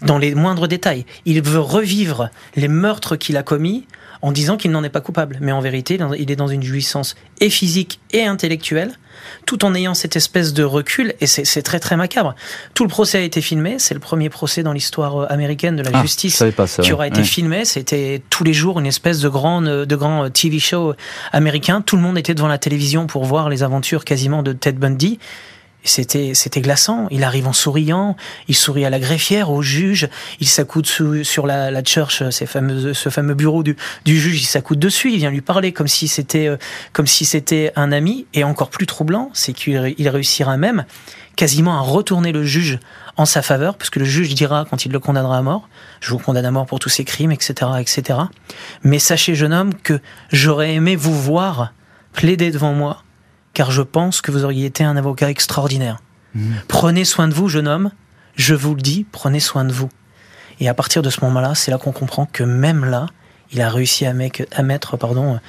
Speaker 4: Dans les moindres détails. Il veut revivre les meurtres qu'il a commis en disant qu'il n'en est pas coupable. Mais en vérité, il est dans une jouissance et physique et intellectuelle, tout en ayant cette espèce de recul, et c'est très très macabre. Tout le procès a été filmé, c'est le premier procès dans l'histoire euh, américaine de la
Speaker 3: ah,
Speaker 4: justice
Speaker 3: savais pas ça.
Speaker 4: qui
Speaker 3: ouais.
Speaker 4: aura été filmé. C'était tous les jours une espèce de grand, de grand euh, TV show américain. Tout le monde était devant la télévision pour voir les aventures quasiment de Ted Bundy. C'était, c'était glaçant. Il arrive en souriant, il sourit à la greffière, au juge, il s'accoude sur la, la church, ces fameux, ce fameux bureau du, du juge, il s'accoude dessus, il vient lui parler comme si c'était, euh, comme si c'était un ami. Et encore plus troublant, c'est qu'il il réussira même quasiment à retourner le juge en sa faveur, puisque le juge dira quand il le condamnera à mort, je vous condamne à mort pour tous ces crimes, etc., etc. Mais sachez, jeune homme, que j'aurais aimé vous voir plaider devant moi, car je pense que vous auriez été un avocat extraordinaire. Prenez soin de vous, jeune homme. Je vous le dis, prenez soin de vous. Et à partir de ce moment-là, c'est là qu'on comprend que même là, il a réussi à, mec- à mettre pardon,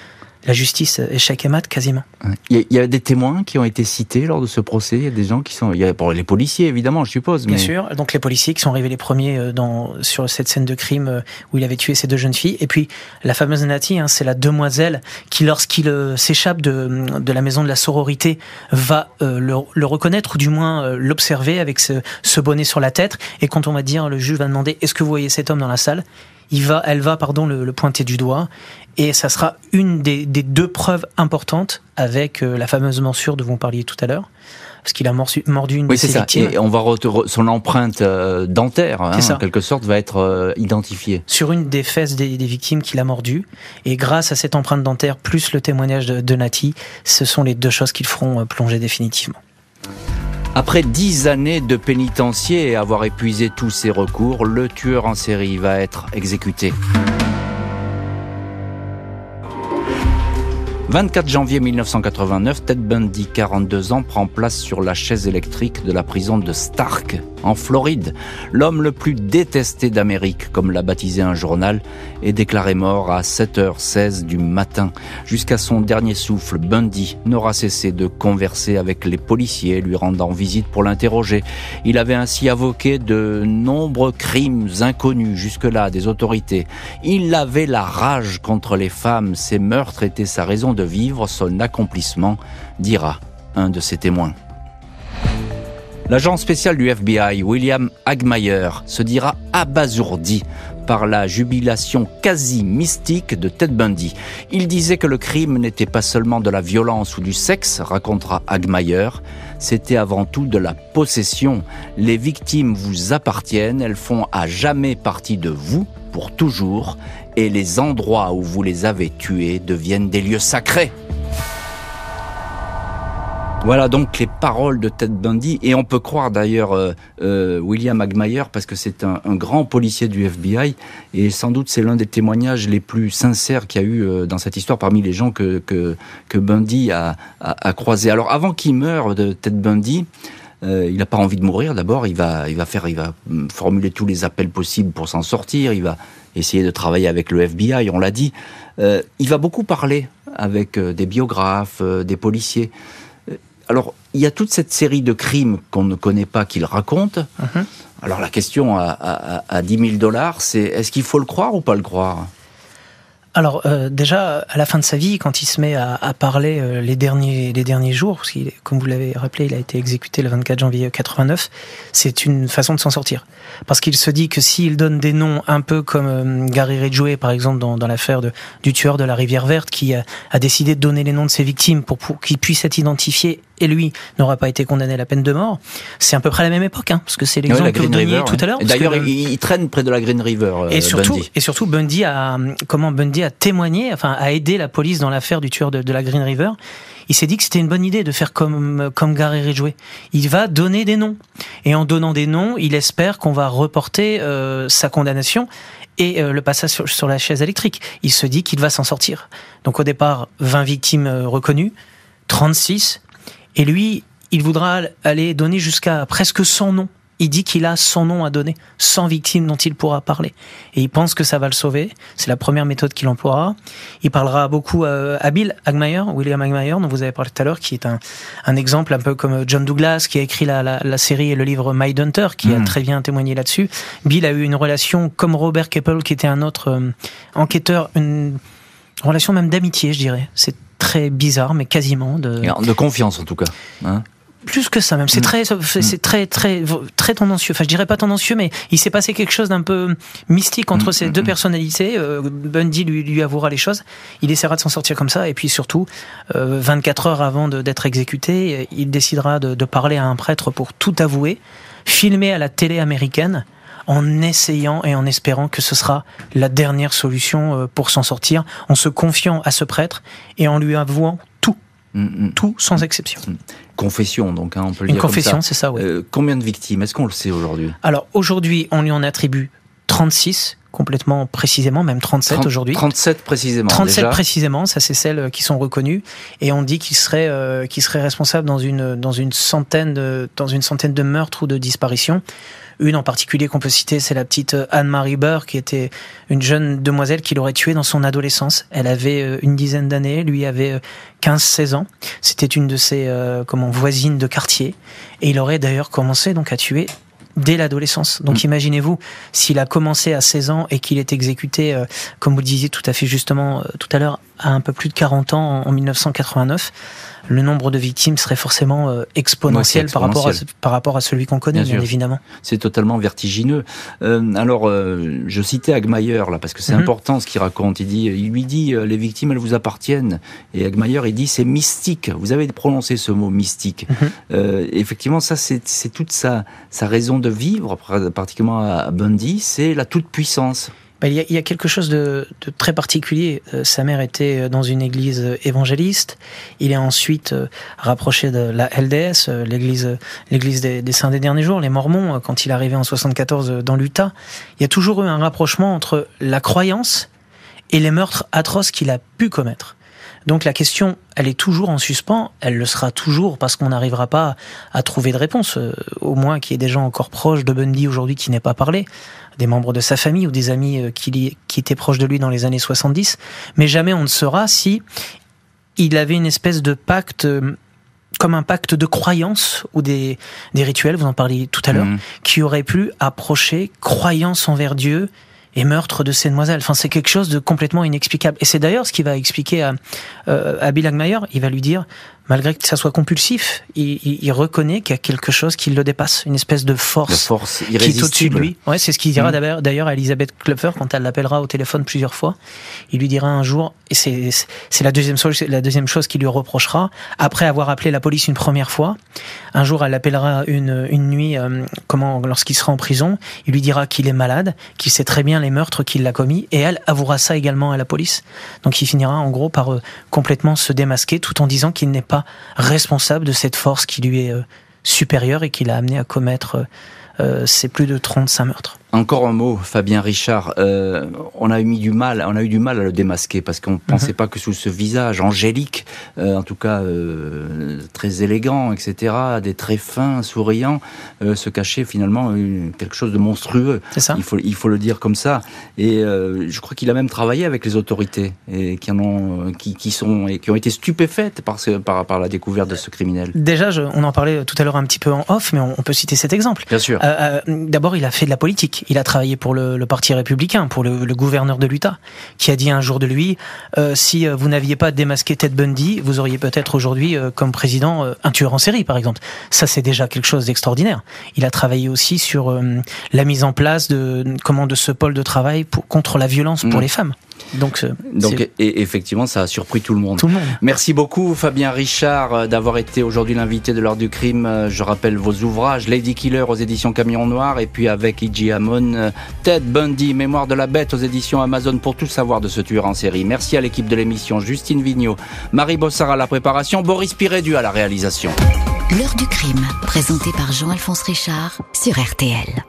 Speaker 4: la justice échec et mat quasiment.
Speaker 3: Ouais. Il y, a, il y a des témoins qui ont été cités lors de ce procès. Il y a des gens qui sont. Il y a bon, les policiers évidemment, je suppose.
Speaker 4: Bien sûr. Donc les policiers qui sont arrivés les premiers euh, dans, sur cette scène de crime euh, où il avait tué ces deux jeunes filles. Et puis la fameuse Natty, hein, c'est la demoiselle qui, lorsqu'il euh, s'échappe de, de la maison de la sororité, va euh, le, le reconnaître ou du moins euh, l'observer avec ce, ce bonnet sur la tête. Et quand on va dire, le juge va demander, est-ce que vous voyez cet homme dans la salle? Il va, elle va pardon le, le pointer du doigt et ça sera une des, des deux preuves importantes avec euh, la fameuse morsure dont vous parliez tout à l'heure parce qu'il a mordu une
Speaker 3: Oui,
Speaker 4: de
Speaker 3: c'est
Speaker 4: ses
Speaker 3: ça.
Speaker 4: victimes.
Speaker 3: Et on va son empreinte euh, dentaire, hein, en quelque sorte, va être euh, identifiée.
Speaker 4: sur une des fesses des, des victimes qu'il a mordu. Et grâce à cette empreinte dentaire, plus le témoignage de, de Nati, ce sont les deux choses qui le feront plonger définitivement.
Speaker 3: Après dix années de pénitencier et avoir épuisé tous ses recours, le tueur en série va être exécuté. 24 janvier 1989, Ted Bundy, 42 ans, prend place sur la chaise électrique de la prison de Stark, en Floride. L'homme le plus détesté d'Amérique, comme l'a baptisé un journal, est déclaré mort à 7h16 du matin. Jusqu'à son dernier souffle, Bundy n'aura cessé de converser avec les policiers, lui rendant visite pour l'interroger. Il avait ainsi avoqué de nombreux crimes inconnus jusque-là des autorités. Il avait la rage contre les femmes. Ses meurtres étaient sa raison de vivre, son accomplissement, dira un de ses témoins. L'agent spécial du FBI, William Hagmaier, se dira abasourdi par la jubilation quasi mystique de Ted Bundy. Il disait que le crime n'était pas seulement de la violence ou du sexe, racontera Hagmayer, c'était avant tout de la possession. Les victimes vous appartiennent, elles font à jamais partie de vous, pour toujours, et les endroits où vous les avez tuées deviennent des lieux sacrés. Voilà donc les paroles de Ted Bundy et on peut croire d'ailleurs euh, euh, William Agmayer parce que c'est un, grand policier du FBI et sans doute c'est l'un des témoignages les plus sincères qu'il y a eu euh, dans cette histoire parmi les gens que que, que Bundy a, a, a croisé. Alors avant qu'il meure de Ted Bundy, il n'a pas envie de mourir. D'abord, il va, il va faire, il va formuler tous les appels possibles pour s'en sortir. Il va essayer de travailler avec le FBI. On l'a dit. il va beaucoup parler avec des biographes, des policiers. Alors, il y a toute cette série de crimes qu'on ne connaît pas qu'il raconte. Mhm. Alors, la question à, à 10 000 dollars, c'est est-ce qu'il faut le croire ou pas le croire?
Speaker 4: Alors euh, déjà à la fin de sa vie, quand il se met à, à parler euh, les derniers les derniers jours, parce qu'il, comme vous l'avez rappelé, il a été exécuté le 24 janvier 89, c'est une façon de s'en sortir, parce qu'il se dit que s'il donne des noms un peu comme euh, Gary Ridgway par exemple dans, dans l'affaire de, du tueur de la rivière verte, qui a, a décidé de donner les noms de ses victimes pour, pour qu'ils puissent être identifiés et lui n'aura pas été condamné à la peine de mort. C'est à peu près la même époque, hein, parce que c'est l'exemple que vous donniez tout à l'heure.
Speaker 3: D'ailleurs, il, traîne près de la Green River.
Speaker 4: et surtout, Bundy. et surtout, Bundy a comment Bundy a témoigné, enfin, a aidé la police dans l'affaire du tueur de, la Green River. Il s'est dit que c'était une bonne idée de faire comme comme Gary Ridgway. Il va donner des noms et en donnant des noms, il espère qu'on va reporter euh, sa condamnation et euh, le passage sur, la chaise électrique. Il se dit qu'il va s'en sortir. Donc au départ, 20 victimes euh, reconnues, 36, et lui, il voudra aller donner jusqu'à presque 100 noms il dit qu'il a son nom à donner, 100 victimes dont il pourra parler. Et il pense que ça va le sauver. C'est la première méthode qu'il emploiera. Il parlera beaucoup à Bill Agmayer, William Agmayer, dont vous avez parlé tout à l'heure, qui est un, un, exemple un peu comme John Douglas, qui a écrit la, la, la série et le livre My Hunter, qui a hmm. très bien témoigné là-dessus. Bill a eu une relation comme Robert Keppel, qui était un autre euh, enquêteur, une relation même d'amitié, je dirais. C'est très bizarre, mais quasiment de.
Speaker 3: De confiance en tout cas. Hein
Speaker 4: plus que ça même. C'est mm. très, c'est mm. très, très, très tendancieux. Enfin, je dirais pas tendancieux, mais il s'est passé quelque chose d'un peu mystique entre mm, ces deux personnalités. Euh, Bundy lui, lui avouera les choses. Il essaiera de s'en sortir comme ça, et puis surtout, 24 euh, heures avant d'être exécuté, il décidera de, de, parler à un prêtre pour tout avouer, filmer à la télé américaine, en essayant et en espérant que ce sera la dernière solution euh, pour s'en sortir, en se confiant à ce prêtre et en lui avouant Mm, mm. Tout sans exception. Mm.
Speaker 3: Confession, donc, hein, on peut le
Speaker 4: Une confession, c'est ça, oui. Euh,
Speaker 3: combien de victimes? Est-ce qu'on le sait aujourd'hui?
Speaker 4: Alors, aujourd'hui, on lui en attribue 36, complètement précisément, même 37 aujourd'hui.
Speaker 3: 37 précisément.
Speaker 4: 37 précisément, ça c'est celles qui sont reconnues. Et on dit qu'il serait, euh, serait responsable dans une, dans, une centaine de, dans une centaine de meurtres ou de disparitions. Une en particulier qu'on peut citer, c'est la petite euh, Anne-Marie Burr, qui était une jeune demoiselle qu'il aurait tuée dans son adolescence. Elle avait euh, une dizaine d'années, lui avait 15-16 euh, ans. C'était une de ses comment, voisines de quartier. Et il aurait d'ailleurs commencé donc à tuer dès l'adolescence. Donc mm. imaginez-vous, s'il a commencé à 16 ans et qu'il est exécuté, comme vous le disiez tout à fait justement tout à l'heure, à un peu plus de 40 ans en 1989, le nombre de victimes serait forcément euh, exponentiel, Par, rapport à, par rapport à celui qu'on connaît, bien, évidemment.
Speaker 3: C'est totalement vertigineux. Euh, alors, euh, je citais Agmayer là parce que c'est mhm. important ce qu'il raconte. Il dit, il lui dit, les victimes, elles vous appartiennent. Et Agmayer, il dit, c'est mystique. Vous avez prononcé ce mot mystique. Mhm. effectivement, ça, c'est toute sa, sa raison de vivre, particulièrement à Bundy, c'est la toute puissance.
Speaker 4: Bah, il, y a, quelque chose de, très particulier. Euh, sa mère était dans une église évangéliste. Il est ensuite euh, rapproché de la LDS, euh, l'église, l'église des, Saints des Derniers Jours, les Mormons. Quand il est arrivé en 74 dans l'Utah, il y a toujours eu un rapprochement entre la croyance et les meurtres atroces qu'il a pu commettre. Donc la question, elle est toujours en suspens, elle le sera toujours parce qu'on n'arrivera pas à trouver de réponse, au moins qu'il y ait des gens encore proches de Bundy aujourd'hui qui n'aient pas parlé des membres de sa famille ou des amis euh, qui, qui étaient proches de lui dans les années 70, mais jamais on ne saura si il avait une espèce de pacte euh, comme un pacte de croyance ou des, des rituels, vous en parliez tout à l'heure, mmh. qui aurait pu approcher croyance envers Dieu et meurtre de ces demoiselles. Enfin, c'est quelque chose de complètement inexplicable. Et c'est d'ailleurs ce qui va expliquer à, euh, à Bill Hagmaier. Il va lui dire, malgré que ça soit compulsif, il, il, reconnaît qu'il y a quelque chose qui le dépasse, une espèce de force,
Speaker 3: force
Speaker 4: qui est au-dessus de lui. Ouais, c'est ce qu'il dira mmh. d'ailleurs à Elisabeth Klopfer quand elle l'appellera au téléphone plusieurs fois. Il lui dira un jour, et c'est la deuxième chose, la deuxième chose qu'il lui reprochera, après avoir appelé la police une première fois, un jour elle l'appellera une, une nuit, euh, comment, lorsqu'il sera en prison, il lui dira qu'il est malade, qu'il sait très bien les meurtres qu'il a commis, et elle avouera ça également à la police. Donc il finira en gros par euh, complètement se démasquer tout en disant qu'il n'est responsable de cette force qui lui est euh, supérieure et qui l'a amené à commettre euh, euh, ces plus de 35 meurtres.
Speaker 3: Encore un mot, Fabien Richard. Euh, on a eu du mal, on a eu du mal à le démasquer parce qu'on ne pensait mhm. pas que sous ce visage angélique, euh, en tout cas euh, très élégant, etc., des traits fins, souriants, se cachait finalement quelque chose de monstrueux.
Speaker 4: C'est ça.
Speaker 3: Il faut, il faut le dire comme ça. Et je crois qu'il a même travaillé avec les autorités et qui en ont, qui, qui sont et qui ont été stupéfaites par, ce, par, par la découverte de ce criminel.
Speaker 4: Déjà, je, on en parlait tout à l'heure un petit peu en off, mais on, on peut citer cet exemple.
Speaker 3: Bien sûr.
Speaker 4: D'abord, il a fait de la politique il a travaillé pour le, Parti républicain, pour le, gouverneur de l'Utah, qui a dit un jour de lui euh, si euh, vous n'aviez pas démasqué Ted Bundy, vous auriez peut-être aujourd'hui euh, comme président un tueur en série, par exemple. Ça, c'est déjà quelque chose d'extraordinaire. Il a travaillé aussi sur la mise en place de comment de ce pôle de travail pour, contre la violence pour mm. les femmes.
Speaker 3: Donc, Donc et effectivement, ça a surpris tout le monde.
Speaker 4: Tout le monde.
Speaker 3: Merci beaucoup, Fabien Richard, euh, d'avoir été aujourd'hui l'invité de l'heure du crime. Euh, je rappelle vos ouvrages Lady Killer aux éditions Camion Noir et puis avec Iji Hamon, euh, Ted Bundy, Mémoire de la bête aux éditions Amazon pour tout savoir de ce tueur en série. Merci à l'équipe de l'émission, Justine Vignot, Marie Bossard à la préparation, Boris Pirédu à la réalisation.
Speaker 1: L'heure du crime, présenté par Jean-Alphonse Richard sur RTL.